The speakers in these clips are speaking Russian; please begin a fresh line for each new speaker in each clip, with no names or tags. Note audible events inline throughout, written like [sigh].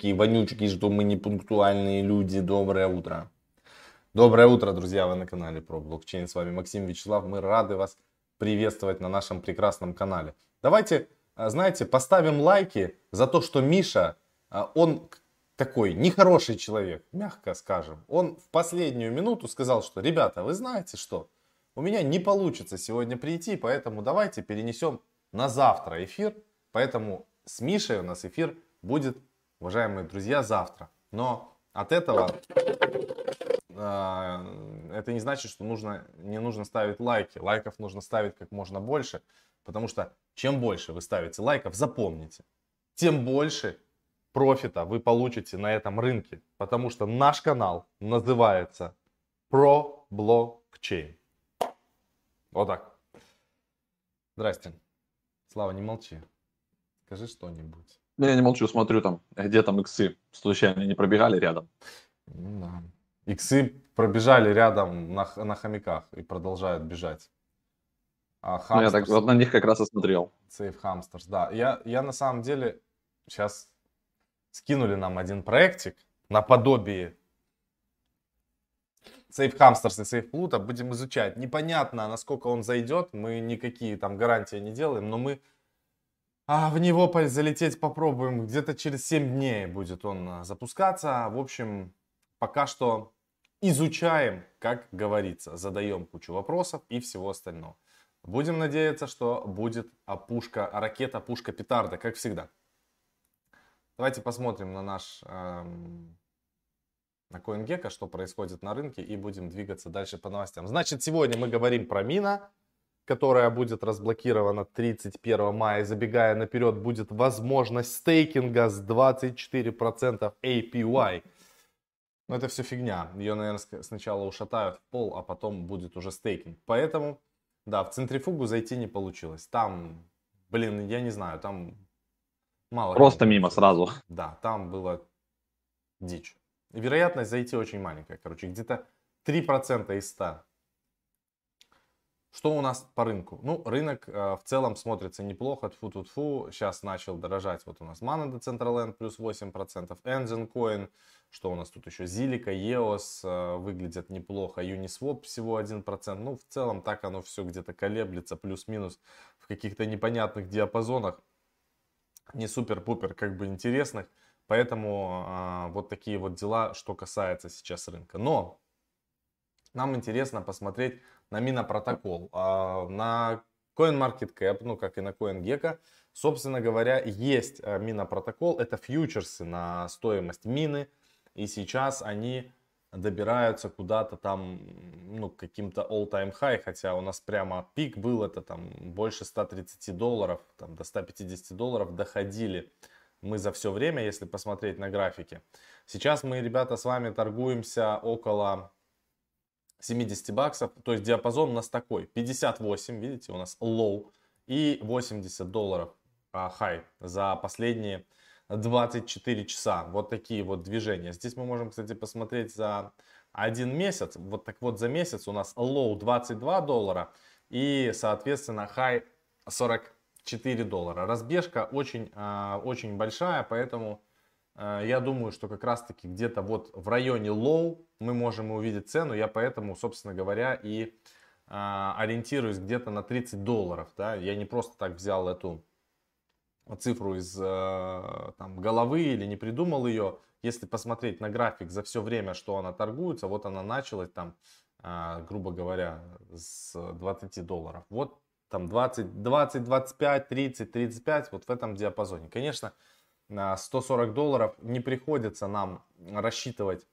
такие вонючки, что мы не пунктуальные люди. Доброе утро. Доброе утро, друзья, вы на канале про блокчейн. С вами Максим Вячеслав. Мы рады вас приветствовать на нашем прекрасном канале. Давайте, а, знаете, поставим лайки за то, что Миша, а, он такой нехороший человек, мягко скажем. Он в последнюю минуту сказал, что, ребята, вы знаете что, у меня не получится сегодня прийти, поэтому давайте перенесем на завтра эфир. Поэтому с Мишей у нас эфир будет, уважаемые друзья, завтра. Но от этого э, это не значит, что нужно, не нужно ставить лайки. Лайков нужно ставить как можно больше, потому что чем больше вы ставите лайков, запомните, тем больше профита вы получите на этом рынке, потому что наш канал называется Pro Blockchain. Вот так. Здрасте. Слава, не молчи. Скажи что-нибудь.
Ну, я не молчу, смотрю там, где там иксы случайно не пробегали рядом.
Ну да. Иксы пробежали рядом на, на хомяках и продолжают бежать.
А ну, я так вот на них как раз и смотрел.
Сейф Hamsters, да. Я, я на самом деле сейчас скинули нам один проектик наподобие Сейф Hamsters и Сейф Pluto будем изучать. Непонятно, насколько он зайдет, мы никакие там гарантии не делаем, но мы а в него залететь попробуем. Где-то через 7 дней будет он а, запускаться. В общем, пока что изучаем, как говорится. Задаем кучу вопросов и всего остального. Будем надеяться, что будет пушка, ракета, пушка, петарда, как всегда. Давайте посмотрим на наш эм, на CoinGecko, что происходит на рынке и будем двигаться дальше по новостям. Значит, сегодня мы говорим про Мина которая будет разблокирована 31 мая. Забегая наперед, будет возможность стейкинга с 24% APY. Но это все фигня. Ее, наверное, сначала ушатают в пол, а потом будет уже стейкинг. Поэтому, да, в центрифугу зайти не получилось. Там, блин, я не знаю, там мало.
Просто мимо сразу.
Да, там было дичь. вероятность зайти очень маленькая. Короче, где-то 3% из 100 что у нас по рынку? Ну, рынок э, в целом смотрится неплохо. Тфу тут фу Сейчас начал дорожать. Вот у нас Mana Decentraland плюс 8%. Engine Coin. Что у нас тут еще? Zilliqa, EOS э, выглядят неплохо. Uniswap всего 1%. Ну, в целом так оно все где-то колеблется. Плюс-минус в каких-то непонятных диапазонах. Не супер-пупер как бы интересных. Поэтому э, вот такие вот дела, что касается сейчас рынка. Но нам интересно посмотреть на минопротокол. А, на CoinMarketCap, ну как и на CoinGecko, собственно говоря, есть а, минопротокол. Это фьючерсы на стоимость мины. И сейчас они добираются куда-то там, ну, каким-то all-time high, хотя у нас прямо пик был, это там больше 130 долларов, там до 150 долларов доходили мы за все время, если посмотреть на графике. Сейчас мы, ребята, с вами торгуемся около 70 баксов. То есть диапазон у нас такой. 58, видите, у нас low. И 80 долларов а, high за последние 24 часа. Вот такие вот движения. Здесь мы можем, кстати, посмотреть за один месяц. Вот так вот за месяц у нас low 22 доллара. И, соответственно, high 44 доллара. Разбежка очень, а, очень большая, поэтому я думаю, что как раз таки где-то вот в районе low мы можем увидеть цену. Я поэтому, собственно говоря, и а, ориентируюсь где-то на 30 долларов. Да? Я не просто так взял эту цифру из а, там, головы или не придумал ее. Если посмотреть на график за все время, что она торгуется, вот она началась там, грубо говоря, с 20 долларов. Вот там 20, 20, 25, 30, 35, вот в этом диапазоне. Конечно, 140 долларов не приходится нам рассчитывать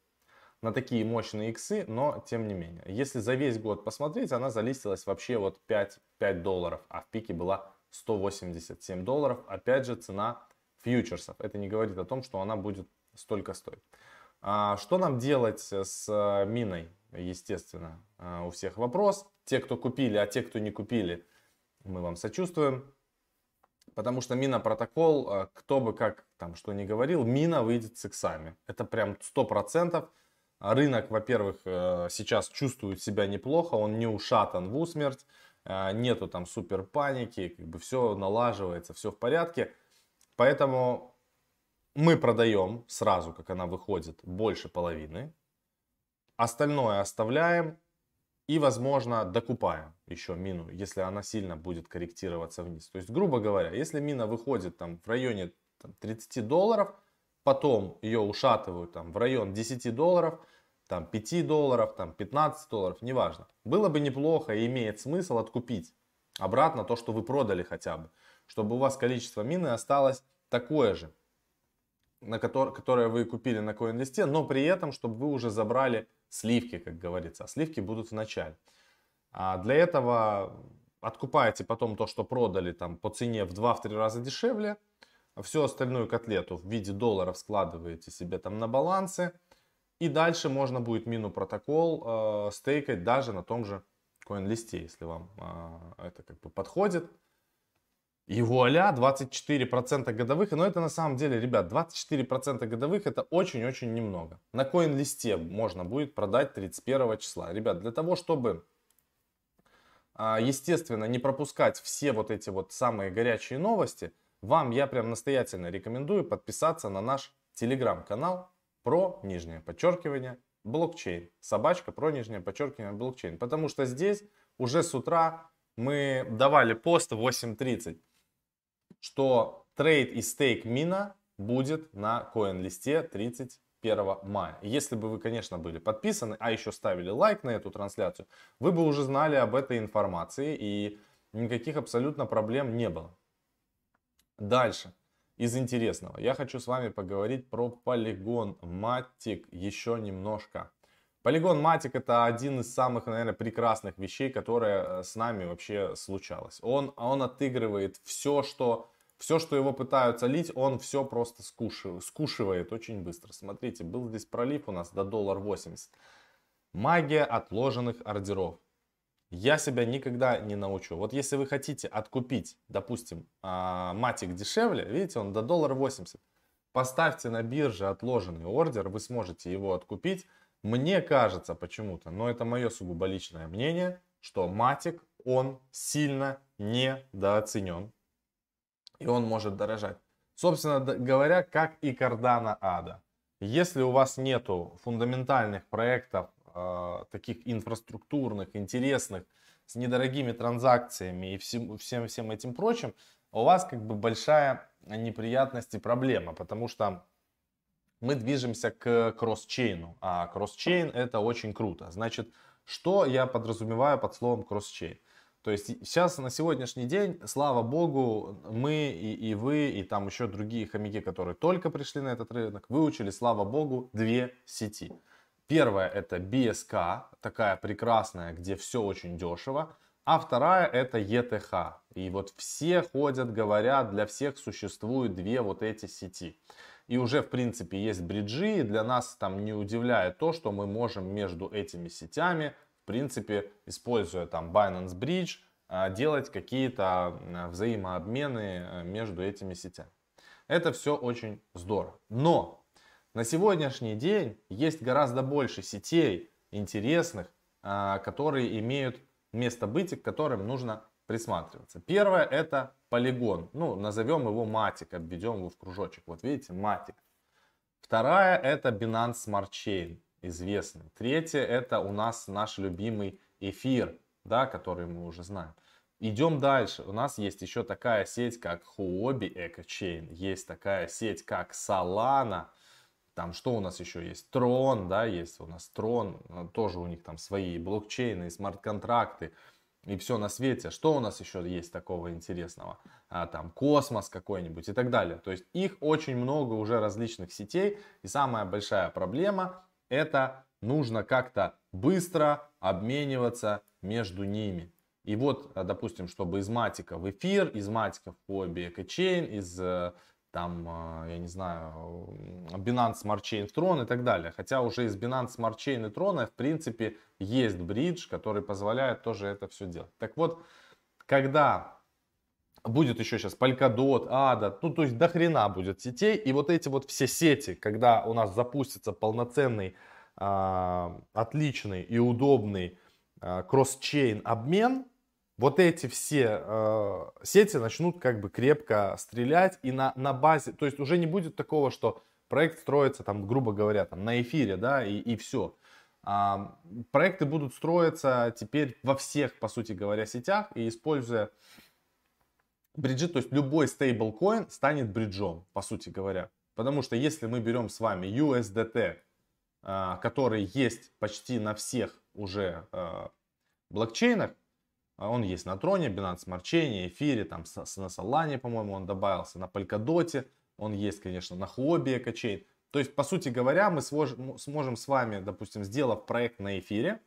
на такие мощные иксы, но тем не менее. Если за весь год посмотреть, она залистилась вообще вот 5, 5 долларов, а в пике была 187 долларов. Опять же цена фьючерсов. Это не говорит о том, что она будет столько стоить. А что нам делать с миной? Естественно, а, у всех вопрос. Те, кто купили, а те, кто не купили, мы вам сочувствуем. Потому что мина протокол, э, кто бы как там что ни говорил, мина выйдет с иксами. Это прям сто процентов. Рынок, во-первых, э, сейчас чувствует себя неплохо, он не ушатан в усмерть, э, нету там супер паники, как бы все налаживается, все в порядке. Поэтому мы продаем сразу, как она выходит, больше половины. Остальное оставляем и, возможно, докупаем еще мину, если она сильно будет корректироваться вниз. То есть, грубо говоря, если мина выходит там в районе там, 30 долларов, потом ее ушатывают там в район 10 долларов, там 5 долларов, там 15 долларов, неважно. Было бы неплохо и имеет смысл откупить обратно то, что вы продали хотя бы, чтобы у вас количество мины осталось такое же, на которое, которое вы купили на CoinList, но при этом, чтобы вы уже забрали сливки, как говорится. А сливки будут в начале. А для этого откупаете потом то, что продали там по цене в 2-3 раза дешевле. А всю остальную котлету в виде долларов складываете себе там на балансы. И дальше можно будет мину протокол э, стейкать даже на том же CoinList, если вам э, это как бы подходит. И вуаля, 24% годовых. Но это на самом деле, ребят, 24% годовых это очень-очень немного. На коин-листе можно будет продать 31 числа. Ребят, для того, чтобы, а, естественно, не пропускать все вот эти вот самые горячие новости, вам я прям настоятельно рекомендую подписаться на наш телеграм-канал про нижнее подчеркивание блокчейн. Собачка про нижнее подчеркивание блокчейн. Потому что здесь уже с утра мы давали пост в 8.30 что трейд и стейк мина будет на коин-листе 31 мая. Если бы вы, конечно, были подписаны, а еще ставили лайк на эту трансляцию, вы бы уже знали об этой информации и никаких абсолютно проблем не было. Дальше. Из интересного. Я хочу с вами поговорить про полигон Matic еще немножко. Полигон Matic это один из самых, наверное, прекрасных вещей, которые э, с нами вообще случалось. Он, он отыгрывает все, что, все, что его пытаются лить, он все просто скушивает, скушивает очень быстро. Смотрите, был здесь пролив у нас до доллар 80. Магия отложенных ордеров. Я себя никогда не научу. Вот если вы хотите откупить, допустим, а, матик дешевле, видите, он до доллара 80. Поставьте на бирже отложенный ордер, вы сможете его откупить мне кажется почему-то, но это мое сугубо личное мнение, что Матик, он сильно недооценен. И он может дорожать. Собственно говоря, как и Cardano Ада. Если у вас нету фундаментальных проектов, таких инфраструктурных, интересных, с недорогими транзакциями и всем, всем, всем этим прочим, у вас как бы большая неприятность и проблема, потому что мы движемся к кросс-чейну. А кросс-чейн это очень круто. Значит, что я подразумеваю под словом кросс-чейн? То есть сейчас на сегодняшний день, слава богу, мы и, и вы, и там еще другие хомяки, которые только пришли на этот рынок, выучили, слава богу, две сети. Первая это BSK, такая прекрасная, где все очень дешево. А вторая это ETH. И вот все ходят, говорят, для всех существуют две вот эти сети и уже в принципе есть бриджи, и для нас там не удивляет то, что мы можем между этими сетями, в принципе, используя там Binance Bridge, а, делать какие-то взаимообмены э, между этими сетями. Это все очень здорово. Но на сегодняшний день есть гораздо больше сетей интересных, а, которые имеют место быть и к которым нужно присматриваться. Первое это полигон. Ну, назовем его матик, обведем его в кружочек. Вот видите, матик. Вторая это Binance Smart Chain, известный. Третье это у нас наш любимый эфир, да, который мы уже знаем. Идем дальше. У нас есть еще такая сеть, как Huobi EcoChain. Есть такая сеть, как Solana. Там что у нас еще есть? Tron, да, есть у нас Tron. Тоже у них там свои блокчейны, смарт-контракты и все на свете. Что у нас еще есть такого интересного? А, там космос какой-нибудь и так далее. То есть их очень много уже различных сетей. И самая большая проблема это нужно как-то быстро обмениваться между ними. И вот, допустим, чтобы из матика в эфир, из матика в Huobi EcoChain, из э, там, а, я не знаю, Binance Smart Chain Tron и так далее. Хотя уже из Binance Smart Chain и Tron, в принципе, есть бридж, который позволяет тоже это все делать. Так вот, когда будет еще сейчас Polkadot, ADA, ну то есть до хрена будет сетей, и вот эти вот все сети, когда у нас запустится полноценный, э, отличный и удобный э, кросс-чейн обмен, вот эти все э, сети начнут как бы крепко стрелять и на, на базе, то есть уже не будет такого, что проект строится там, грубо говоря, там на эфире, да, и, и все. А, проекты будут строиться теперь во всех, по сути говоря, сетях и используя бриджи, то есть любой стейблкоин станет бриджом, по сути говоря. Потому что если мы берем с вами USDT, а, который есть почти на всех уже а, блокчейнах, он есть на Троне, Binance Smart Chain, Эфире, там на Solana, по-моему, он добавился, на Polkadot, он есть, конечно, на Huobi EcoChain. То есть, по сути говоря, мы сможем с вами, допустим, сделав проект на эфире,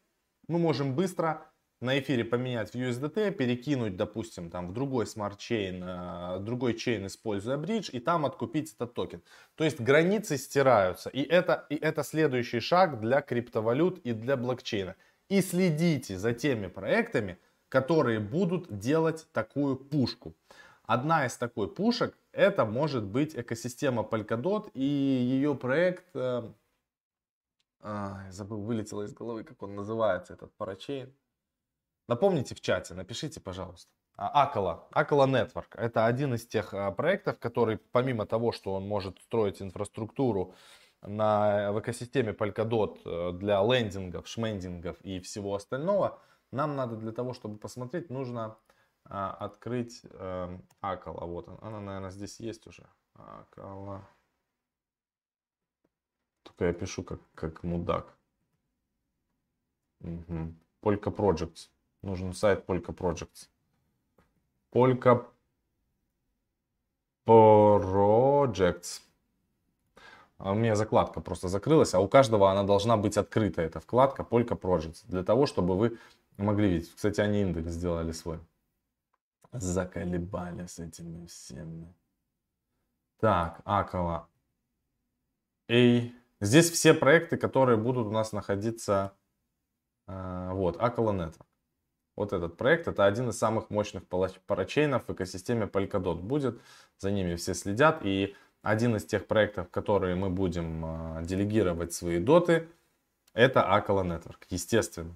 мы можем быстро на эфире поменять в USDT, перекинуть, допустим, там в другой smart chain, э, другой chain, используя bridge, и там откупить этот токен. То есть границы стираются. И это, и это следующий шаг для криптовалют и для блокчейна. И следите за теми проектами, которые будут делать такую пушку. Одна из такой пушек это может быть экосистема Polkadot и ее проект, э, а, забыл, вылетело из головы, как он называется, этот парачейн. Напомните в чате, напишите, пожалуйста. Акала, Акала Network. Это один из тех а, проектов, который помимо того, что он может строить инфраструктуру на, в экосистеме Polkadot э, для лендингов, шмендингов и всего остального, нам надо для того, чтобы посмотреть, нужно а, открыть э, Акала. Вот она, она, наверное, здесь есть уже. Акала. Только я пишу как, как мудак. Угу. Polka Projects. Нужен сайт Polka Projects. Polka Projects. А у меня закладка просто закрылась, а у каждого она должна быть открыта, эта вкладка Polka Projects, для того, чтобы вы могли видеть. Кстати, они индекс сделали свой. Заколебали с этими всеми. Так, Акала. И здесь все проекты, которые будут у нас находиться. Э, вот, Акала Network. Вот этот проект, это один из самых мощных парачейнов в экосистеме Polkadot будет. За ними все следят. И один из тех проектов, которые мы будем э, делегировать свои доты, это Акала Network, естественно.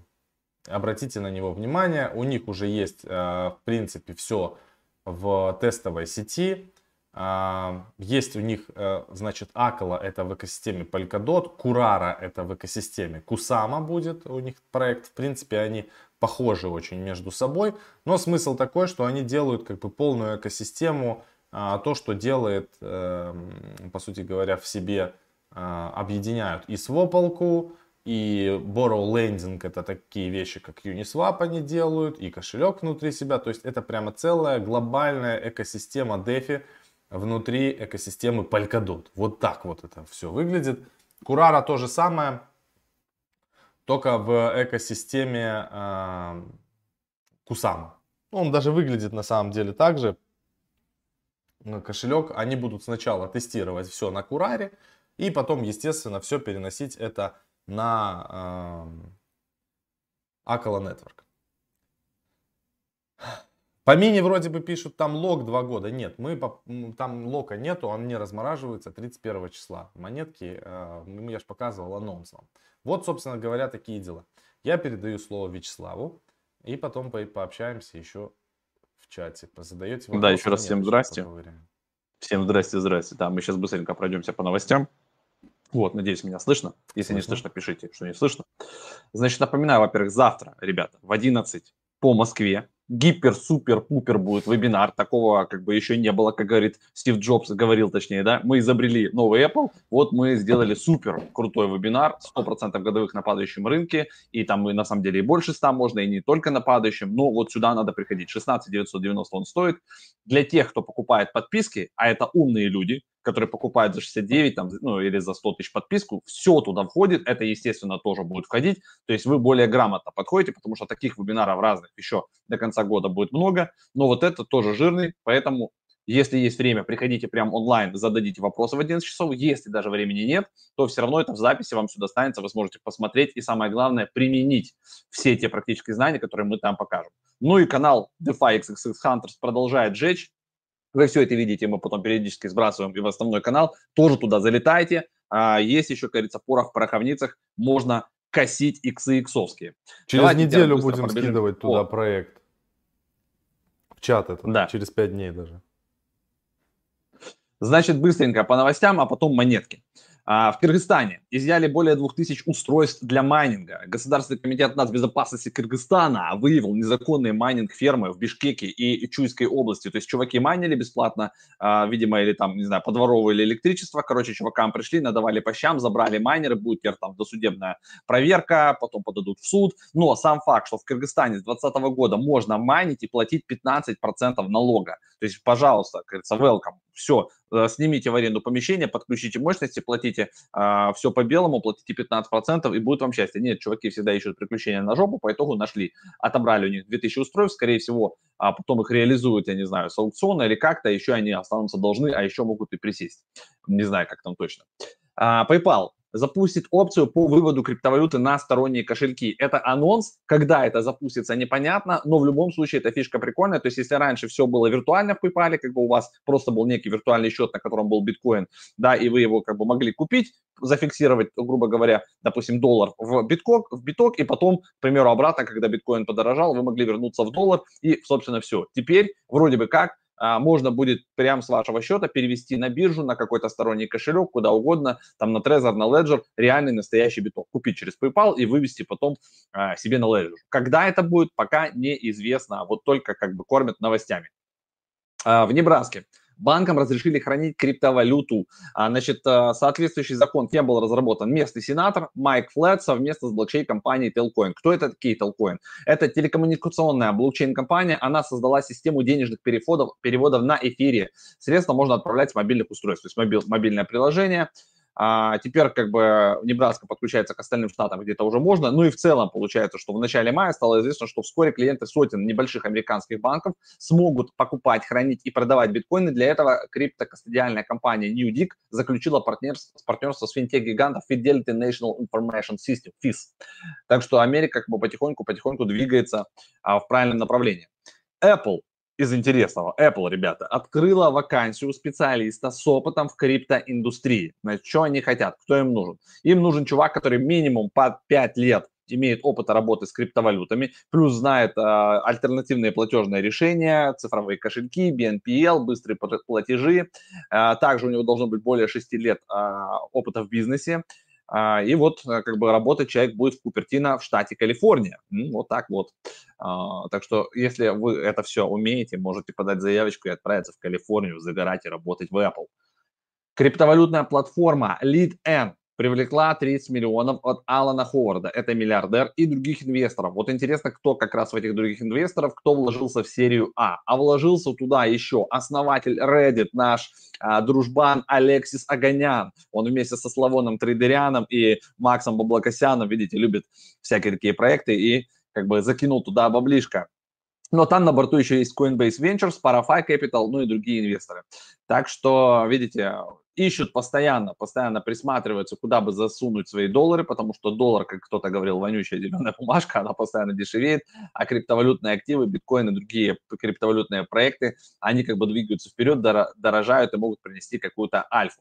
Обратите на него внимание. У них уже есть, э, в принципе, все в тестовой сети. Э, есть у них, э, значит, Акала это в экосистеме Polkadot, Курара это в экосистеме Кусама будет у них проект. В принципе, они похожи очень между собой. Но смысл такой, что они делают как бы полную экосистему, то, что делает, по сути говоря, в себе, объединяют и свопалку, и Borrow Lending это такие вещи, как Uniswap они делают, и кошелек внутри себя. То есть это прямо целая глобальная экосистема DeFi внутри экосистемы Polkadot. Вот так вот это все выглядит. Курара то же самое, только в экосистеме э. Он даже выглядит на самом деле так же. Кошелек, они будут сначала тестировать все на Кураре, и потом, естественно, все переносить это на э, Акала Network. По мини вроде бы пишут там лог 2 года. Нет, мы там лока нету, он не размораживается 31 числа. Монетки, э, я же показывал анонс вам. Вот, собственно говоря, такие дела. Я передаю слово Вячеславу, и потом по пообщаемся еще в чате. Задаете
вопросы? Да, еще раз всем здрасте. Всем здрасте, здрасте. Да, мы сейчас быстренько пройдемся по новостям. Вот, надеюсь, меня слышно. Если слышно. не слышно, пишите, что не слышно. Значит, напоминаю, во-первых, завтра, ребята, в 11 по Москве гипер-супер-пупер будет вебинар. Такого как бы еще не было, как говорит Стив Джобс, говорил точнее, да. Мы изобрели новый Apple, вот мы сделали супер крутой вебинар, 100% годовых на падающем рынке, и там на самом деле и больше 100 можно, и не только на падающем, но вот сюда надо приходить. 16 990 он стоит. Для тех, кто покупает подписки, а это умные люди, которые покупают за 69 там, ну, или за 100 тысяч подписку, все туда входит, это, естественно, тоже будет входить, то есть вы более грамотно подходите, потому что таких вебинаров разных еще до конца года будет много, но вот это тоже жирный, поэтому если есть время, приходите прям онлайн, зададите вопросы в 11 часов. Если даже времени нет, то все равно это в записи вам сюда останется, вы сможете посмотреть и самое главное, применить все те практические знания, которые мы там покажем. Ну и канал DeFi XXX Hunters продолжает жечь. Вы все это видите, мы потом периодически сбрасываем и в основной канал. Тоже туда залетайте. А есть еще, как говорится, порох в пороховницах. Можно косить иксы иксовские.
Через Давайте неделю будем пробежим. скидывать туда О. проект. чат это,
да.
через 5 дней даже.
Значит, быстренько по новостям, а потом монетки. А, в Кыргызстане изъяли более 2000 устройств для майнинга. Государственный комитет нацбезопасности Кыргызстана выявил незаконные майнинг-фермы в Бишкеке и Чуйской области. То есть чуваки майнили бесплатно, а, видимо, или там, не знаю, подворовывали электричество. Короче, чувакам пришли, надавали по щам, забрали майнеры, будет теперь там досудебная проверка, потом подадут в суд. Но сам факт, что в Кыргызстане с 2020 года можно майнить и платить 15% налога. То есть, пожалуйста, говорится, welcome. Все, э, снимите в аренду помещение, подключите мощности, платите а, все по белому, платите 15% и будет вам счастье. Нет, чуваки всегда ищут приключения на жопу, по итогу нашли. Отобрали у них 2000 устройств, скорее всего, а потом их реализуют, я не знаю, с аукциона или как-то, еще они останутся должны, а еще могут и присесть. Не знаю, как там точно. А, PayPal запустит опцию по выводу криптовалюты на сторонние кошельки. Это анонс, когда это запустится, непонятно, но в любом случае эта фишка прикольная. То есть если раньше все было виртуально в PayPal, как бы у вас просто был некий виртуальный счет, на котором был биткоин, да, и вы его как бы могли купить, зафиксировать, грубо говоря, допустим, доллар в биток, в биток, и потом, к примеру, обратно, когда биткоин подорожал, вы могли вернуться в доллар, и, собственно, все. Теперь, вроде бы как, можно будет прямо с вашего счета перевести на биржу, на какой-то сторонний кошелек, куда угодно, там на Trezor, на Ledger, реальный настоящий биток. Купить через PayPal и вывести потом а, себе на Ledger. Когда это будет, пока неизвестно, а вот только как бы кормят новостями. А, в Небраске банкам разрешили хранить криптовалюту. А, значит, а, соответствующий закон не был разработан местный сенатор Майк Флет совместно с блокчейн-компанией Telcoin. Кто это такие Telcoin? Это телекоммуникационная блокчейн-компания. Она создала систему денежных переводов, переводов на эфире. Средства можно отправлять с мобильных устройств, то есть мобиль, мобильное приложение – а теперь как бы Небраска подключается к остальным штатам, где-то уже можно. Ну и в целом получается, что в начале мая стало известно, что вскоре клиенты сотен небольших американских банков смогут покупать, хранить и продавать биткоины. Для этого криптокастодиальная компания NewDig заключила партнерство, партнерство с финтех-гигантом Fidelity National Information System, FIS. Так что Америка как бы потихоньку-потихоньку двигается а, в правильном направлении. Apple из интересного. Apple, ребята, открыла вакансию специалиста с опытом в криптоиндустрии. Значит, что они хотят? Кто им нужен? Им нужен чувак, который минимум по 5 лет имеет опыта работы с криптовалютами, плюс знает э, альтернативные платежные решения, цифровые кошельки, BNPL, быстрые платежи. Э, также у него должно быть более 6 лет э, опыта в бизнесе. А, и вот э, как бы работать человек будет в Купертино в штате Калифорния. Вот так вот. А, так что если вы это все умеете, можете подать заявочку и отправиться в Калифорнию, загорать и работать в Apple. Криптовалютная платформа LeadN привлекла 30 миллионов от Алана Ховарда, это миллиардер, и других инвесторов. Вот интересно, кто как раз в этих других инвесторов, кто вложился в серию А. А вложился туда еще основатель Reddit, наш а, дружбан Алексис Аганян. Он вместе со Славоном Трейдерианом и Максом Баблокосяном, видите, любит всякие такие проекты и как бы закинул туда баблишко. Но там на борту еще есть Coinbase Ventures, Parafy Capital, ну и другие инвесторы. Так что, видите, ищут постоянно, постоянно присматриваются, куда бы засунуть свои доллары, потому что доллар, как кто-то говорил, вонючая зеленая [laughs] бумажка, она постоянно дешевеет, а криптовалютные активы, биткоины, другие криптовалютные проекты, они как бы двигаются вперед, дорожают и могут принести какую-то альфу.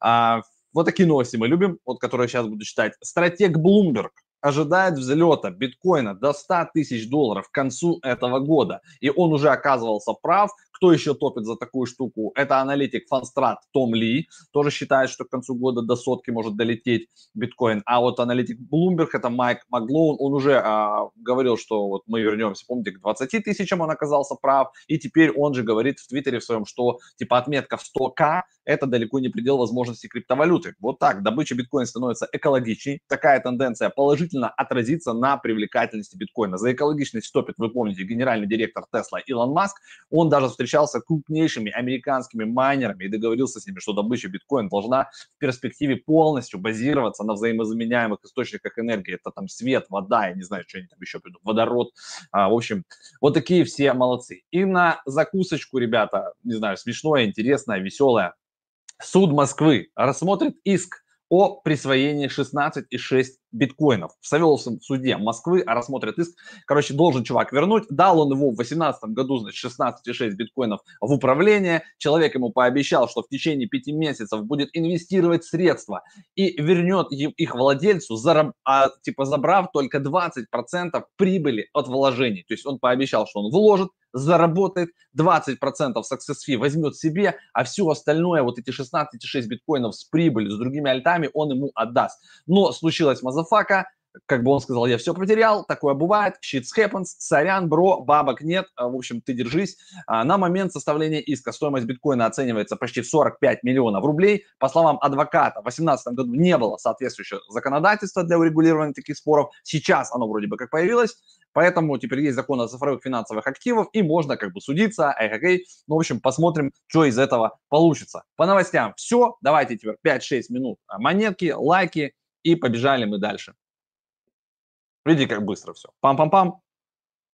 А, вот такие новости мы любим, вот которые сейчас буду читать. Стратег Bloomberg ожидает взлета биткоина до 100 тысяч долларов к концу этого года. И он уже оказывался прав. Кто еще топит за такую штуку? Это аналитик Фанстрат Том Ли. Тоже считает, что к концу года до сотки может долететь биткоин. А вот аналитик Bloomberg, это Майк Маглоун, он уже а, говорил, что вот мы вернемся, помните, к 20 тысячам он оказался прав. И теперь он же говорит в Твиттере в своем, что типа отметка в 100к это далеко не предел возможностей криптовалюты. Вот так, добыча биткоина становится экологичней. Такая тенденция положительно отразится на привлекательности биткоина. За экологичность топит, вы помните, генеральный директор Тесла Илон Маск. Он даже встречался с крупнейшими американскими майнерами и договорился с ними, что добыча биткоина должна в перспективе полностью базироваться на взаимозаменяемых источниках энергии. Это там свет, вода, я не знаю, что они там еще придут, водород. А, в общем, вот такие все молодцы. И на закусочку, ребята, не знаю, смешное, интересное, веселое. Суд Москвы рассмотрит иск о присвоении 16,6 биткоинов. В Савеловском суде Москвы рассмотрят иск. Короче, должен чувак вернуть. Дал он его в 2018 году, значит, 16,6 биткоинов в управление. Человек ему пообещал, что в течение пяти месяцев будет инвестировать средства и вернет их владельцу, зараб, а, типа забрав только 20% прибыли от вложений. То есть он пообещал, что он вложит, заработает 20% success fee, возьмет себе, а все остальное, вот эти 16,6 биткоинов с прибылью, с другими альтами, он ему отдаст. Но случилась мазафака, как бы он сказал, я все потерял, такое бывает, shit happens, сорян, бро, бабок нет, а, в общем, ты держись. А, на момент составления иска стоимость биткоина оценивается почти в 45 миллионов рублей. По словам адвоката, в 2018 году не было соответствующего законодательства для урегулирования таких споров. Сейчас оно вроде бы как появилось, Поэтому теперь есть закон о цифровых финансовых активах, и можно как бы судиться, эй, эй, ну, в общем, посмотрим, что из этого получится. По новостям все, давайте теперь 5-6 минут монетки, лайки, и побежали мы дальше. Видите, как быстро все. Пам-пам-пам.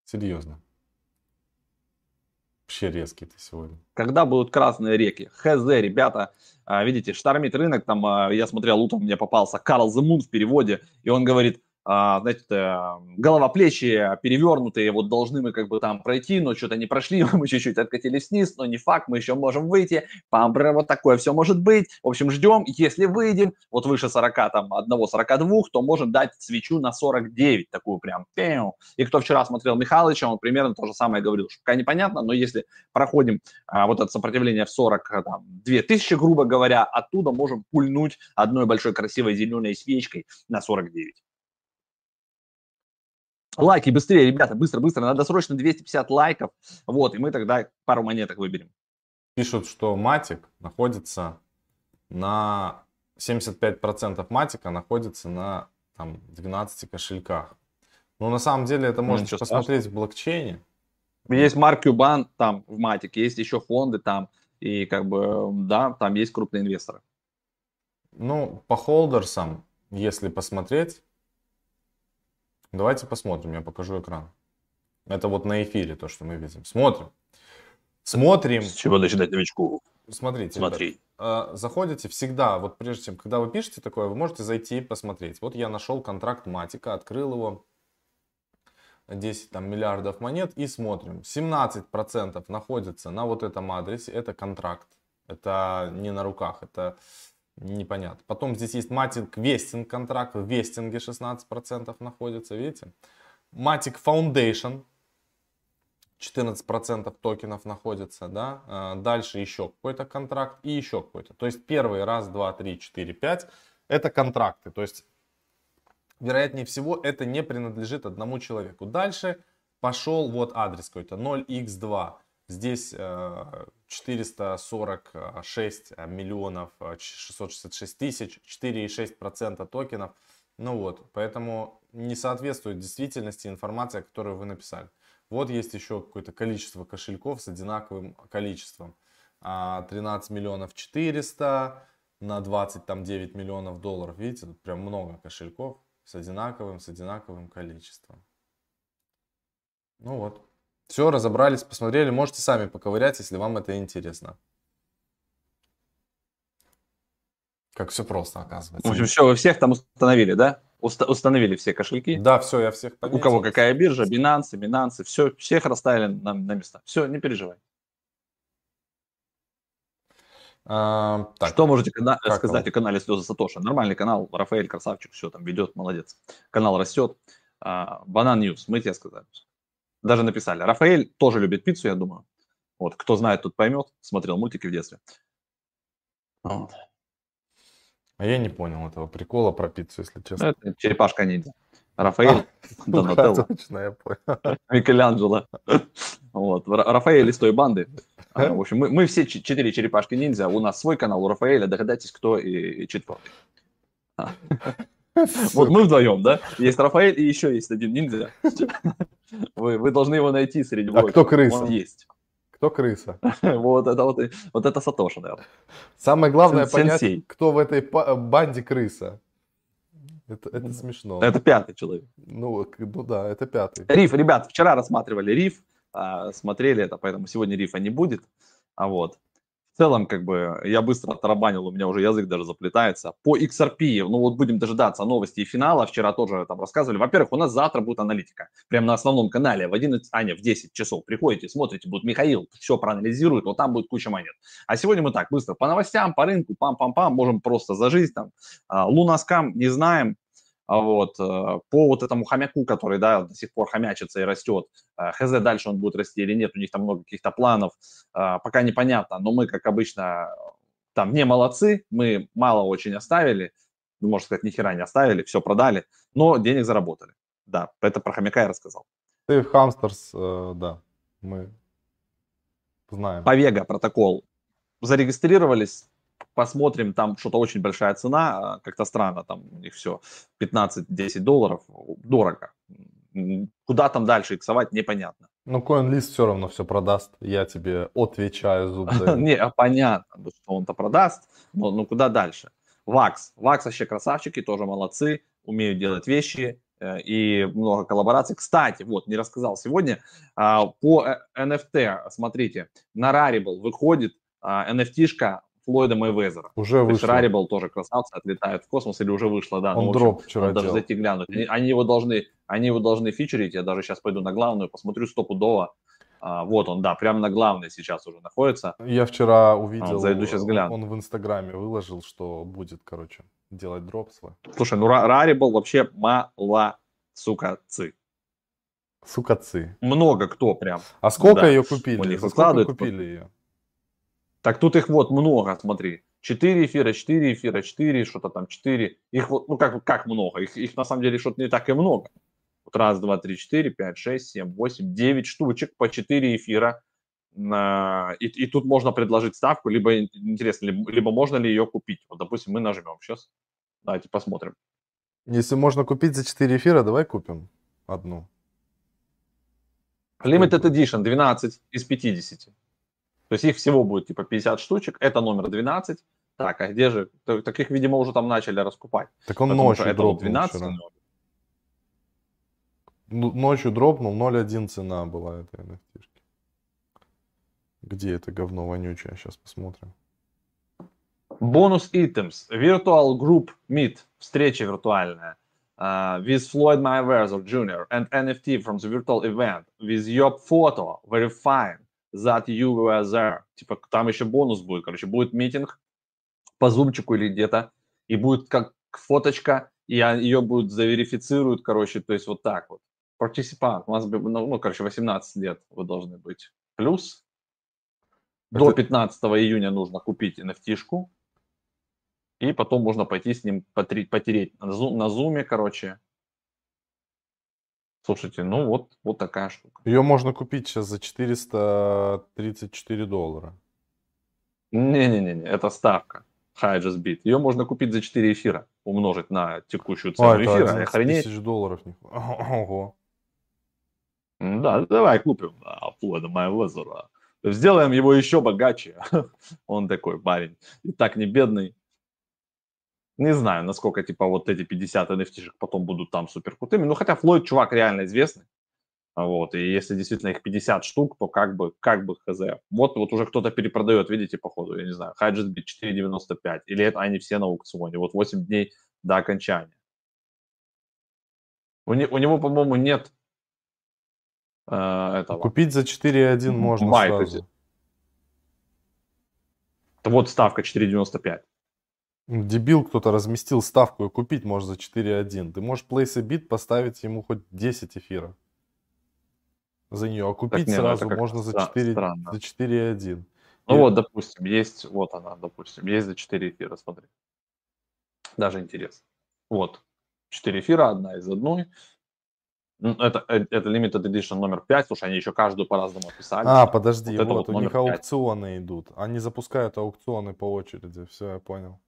Серьезно. Вообще резкий ты сегодня.
Когда будут красные реки? ХЗ, ребята. А, видите, штормит рынок. Там а, я смотрел, утром мне попался Карл Земун в переводе. И он говорит, значит, э, голова, плечи перевернутые, вот должны мы как бы там пройти, но что-то не прошли, [laughs] мы чуть-чуть откатились вниз, но не факт, мы еще можем выйти, пам, вот такое все может быть. В общем, ждем, если выйдем, вот выше 40, там, 1-42, то можем дать свечу на 49, такую прям, и кто вчера смотрел Михалыча, он примерно то же самое говорил, что пока непонятно, но если проходим а, вот это сопротивление в 40, э, там, 2000, грубо говоря, оттуда можем пульнуть одной большой красивой зеленой свечкой на 49. Лайки быстрее, ребята, быстро, быстро. Надо срочно 250 лайков. Вот, и мы тогда пару монеток выберем.
Пишут, что матик находится на 75% матика находится на там, 12 кошельках. Но на самом деле это можно ну, посмотреть страшного. в блокчейне.
Есть Марк Кюбан там в матике, есть еще фонды там. И как бы, да, там есть крупные инвесторы.
Ну, по холдерсам, если посмотреть, Давайте посмотрим, я покажу экран. Это вот на эфире то, что мы видим. Смотрим. Смотрим.
С чего начинать новичку?
Смотрите. Смотри. Ребят, а, заходите всегда, вот прежде чем, когда вы пишете такое, вы можете зайти и посмотреть. Вот я нашел контракт Матика, открыл его. 10 там, миллиардов монет и смотрим. 17% находится на вот этом адресе. Это контракт. Это не на руках. Это непонятно. Потом здесь есть Matic Vesting контракт, в Вестинге 16% находится, видите? Matic Foundation 14% токенов находится, да, а, дальше еще какой-то контракт и еще какой-то. То есть первый раз, два, три, четыре, пять это контракты, то есть вероятнее всего это не принадлежит одному человеку. Дальше пошел вот адрес какой-то 0x2, здесь 446 э, миллионов 666 э, тысяч, 4,6% токенов. Ну вот, поэтому не соответствует действительности информация, которую вы написали. Вот есть еще какое-то количество кошельков с одинаковым количеством. 13 а, миллионов 400 на 20, там 9 миллионов долларов. Видите, тут прям много кошельков с одинаковым, с одинаковым количеством. Ну вот. Все, разобрались, посмотрели. Можете сами поковырять, если вам это интересно. Как все просто оказывается.
В общем, все, вы всех там установили, да? Уста- установили все кошельки?
Да, все, я всех
пометил. У кого какая биржа, Binance, Binance, все, всех расставили на, на места. Все, не переживай. А, так. Что можете кана- сказать там? о канале Слезы Сатоши? Нормальный канал, Рафаэль красавчик, все там ведет, молодец. Канал растет. А, Банан Ньюс, мы тебе сказали даже написали. Рафаэль тоже любит пиццу, я думаю. Вот, кто знает, тот поймет. Смотрел мультики в детстве.
Вот. А я не понял этого прикола про пиццу, если честно.
Это черепашка ниндзя. Рафаэль, а, [laughs] Донателло. Точно, я понял. [laughs] Микеланджело. [laughs] Вот. Рафаэль из той банды. А, в общем, мы, мы все четыре черепашки ниндзя. У нас свой канал, у Рафаэля. Догадайтесь, кто и, и четвертый. [laughs] Вот мы вдвоем, да? Есть Рафаэль и еще есть один ниндзя. [laughs] Вы, вы должны его найти среди
А кто крыса?
Он есть.
Кто крыса? [laughs]
вот это вот, вот это Сатоша, наверное.
Самое главное понять, кто в этой банде крыса. Это, это смешно.
Это пятый человек.
Ну, ну да, это пятый.
Риф, ребят, вчера рассматривали риф, а, смотрели это, поэтому сегодня рифа не будет. А вот в целом, как бы, я быстро оттарабанил, у меня уже язык даже заплетается. По XRP, ну вот будем дожидаться новости и финала, вчера тоже там рассказывали. Во-первых, у нас завтра будет аналитика, прямо на основном канале в 11, а не, в 10 часов приходите, смотрите, будет Михаил, все проанализирует, вот там будет куча монет. А сегодня мы так, быстро, по новостям, по рынку, пам-пам-пам, можем просто зажить там. А, Лунаскам не знаем, вот э, по вот этому хомяку, который, да, до сих пор хомячится и растет, э, хз, дальше он будет расти или нет, у них там много каких-то планов, э, пока непонятно, но мы, как обычно, там не молодцы, мы мало очень оставили, ну, можно сказать, ни хера не оставили, все продали, но денег заработали. Да, это про хомяка я рассказал.
Ты Хамстерс, да, мы знаем.
Повега протокол зарегистрировались, посмотрим, там что-то очень большая цена, а, как-то странно, там у них все 15-10 долларов, дорого. Куда там дальше иксовать, непонятно.
Ну, CoinList все равно все продаст, я тебе отвечаю, зуб [laughs]
Не, а понятно, что он-то продаст, но ну куда дальше? Вакс, Вакс вообще красавчики, тоже молодцы, умеют делать вещи, э, и много коллабораций. Кстати, вот, не рассказал сегодня, а, по NFT, э, смотрите, на Rarible выходит NFT-шка Флойда Мэйвезера.
Уже То вышло.
Рарибл тоже красавцы, отлетает в космос или уже вышло, да.
Он ну, дроп общем, вчера
даже зайти глянуть. Они, они, его должны, они его должны фичерить, я даже сейчас пойду на главную, посмотрю стопудово. А, вот он, да, прямо на главной сейчас уже находится.
Я вчера увидел,
а, зайду сейчас гляну.
он в Инстаграме выложил, что будет, короче, делать дроп свой.
Слушай, ну Рарибл вообще мало, сука, цы.
Сука.
Много кто прям.
А сколько да. ее купили? У них сколько купили ее?
Так тут их вот много, смотри. 4 эфира, 4 эфира, 4, что-то там 4. Их вот, ну как, как много? Их, их на самом деле что-то не так и много. Вот раз, два, три, четыре, пять, шесть, семь, восемь, девять штучек по 4 эфира. И, и тут можно предложить ставку, либо интересно, либо, либо можно ли ее купить. Вот, допустим, мы нажмем сейчас. Давайте посмотрим.
Если можно купить за 4 эфира, давай купим одну.
Limited Edition 12 из 50. То есть их всего будет типа 50 штучек, это номер 12. Так, а где же? Таких, видимо, уже там начали раскупать.
Так он Потому ночью дропнул 12 вчера. Ну, ночью дропнул, 0.1 цена была этой NFT. Где это говно вонючее? Сейчас посмотрим.
Бонус items. Virtual Group Meet. Встреча виртуальная. Uh, with Floyd Mayweather Jr. and NFT from the virtual event with your photo verifying that you were there. Типа там еще бонус будет, короче, будет митинг по зумчику или где-то, и будет как фоточка, и ее будут заверифицируют, короче, то есть вот так вот. Be, ну, ну, короче, 18 лет вы должны быть. Плюс до 15 июня нужно купить nft и потом можно пойти с ним потереть на, зум, на зуме, короче, Слушайте, ну вот, вот такая штука.
Ее можно купить сейчас за 434 доллара.
Не-не-не, это ставка. High just bid. Ее можно купить за 4 эфира, умножить на текущую цену а, эфира.
Это тысяч долларов. [laughs] Ого.
Да, давай купим Флойда Майвезера. Сделаем его еще богаче. [laughs] Он такой парень. И так не бедный. Не знаю, насколько, типа, вот эти 50 nft потом будут там супер крутыми. Ну, хотя Флойд чувак реально известный. Вот, и если действительно их 50 штук, то как бы, как бы хз. Вот, вот уже кто-то перепродает, видите, походу, я не знаю, Хаджет 4.95, или это они все на аукционе, вот 8 дней до окончания. У, не, у него, по-моему, нет э, этого.
Купить за 4.1 можно Бай, сразу.
Вот ставка 4.95.
Дебил кто-то разместил ставку и купить можешь за 4.1. Ты можешь place a bid поставить ему хоть 10 эфира за нее, а купить так, сразу ну можно за 4, странно. за 4.1.
Ну и... вот, допустим, есть, вот она, допустим, есть за 4 эфира, смотри. Даже интересно. Вот, 4 эфира, одна из одной. Это, э, это Limited Edition номер 5, слушай, они еще каждую по-разному описали.
А, подожди, вот, вот, вот у них 5. аукционы идут. Они запускают аукционы по очереди, все, я понял.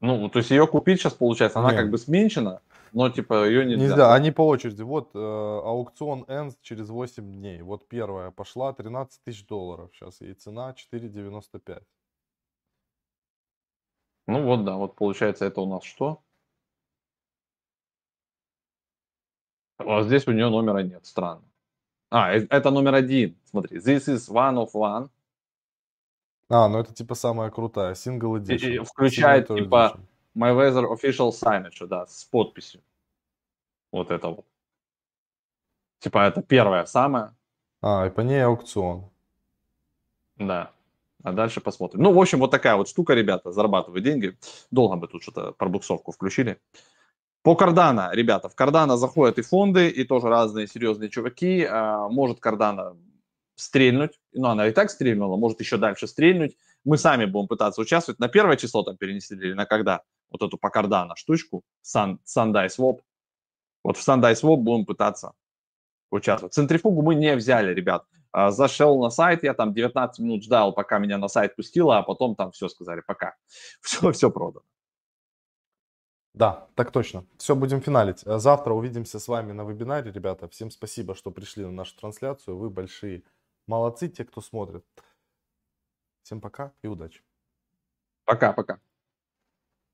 Ну, то есть ее купить сейчас, получается, она Нет. как бы сменчена, но типа ее нельзя.
Нельзя, они по очереди. Вот э, аукцион ends через 8 дней. Вот первая пошла 13 тысяч долларов сейчас, и цена 4,95.
Ну вот, да, вот получается это у нас что? А здесь у нее номера нет, странно. А, э, это номер один, смотри, this is one of one.
А, ну это типа самая крутая, single edition.
Включает Signature типа edition. My Weather Official Signature, да, с подписью. Вот это вот. Типа это первая самая.
А, и по ней аукцион.
Да. А дальше посмотрим. Ну, в общем, вот такая вот штука, ребята, зарабатывают деньги. Долго бы тут что-то пробуксовку включили. По Кардана, ребята, в Кардана заходят и фонды, и тоже разные серьезные чуваки. А, может Кардана стрельнуть, ну, она и так стрельнула, может еще дальше стрельнуть. Мы сами будем пытаться участвовать. На первое число там перенесли или на когда? Вот эту по Кардана штучку, Sun, Sunday Swap. Вот в Sunday Swap будем пытаться участвовать. Центрифугу мы не взяли, ребят. А, зашел на сайт, я там 19 минут ждал, пока меня на сайт пустило, а потом там все сказали, пока. [laughs] Все, все продано.
Да, так точно. Все, будем финалить. Завтра увидимся с вами на вебинаре, ребята. Всем спасибо, что пришли на нашу трансляцию. Вы большие молодцы, те, кто смотрит. Всем пока и удачи.
Пока-пока.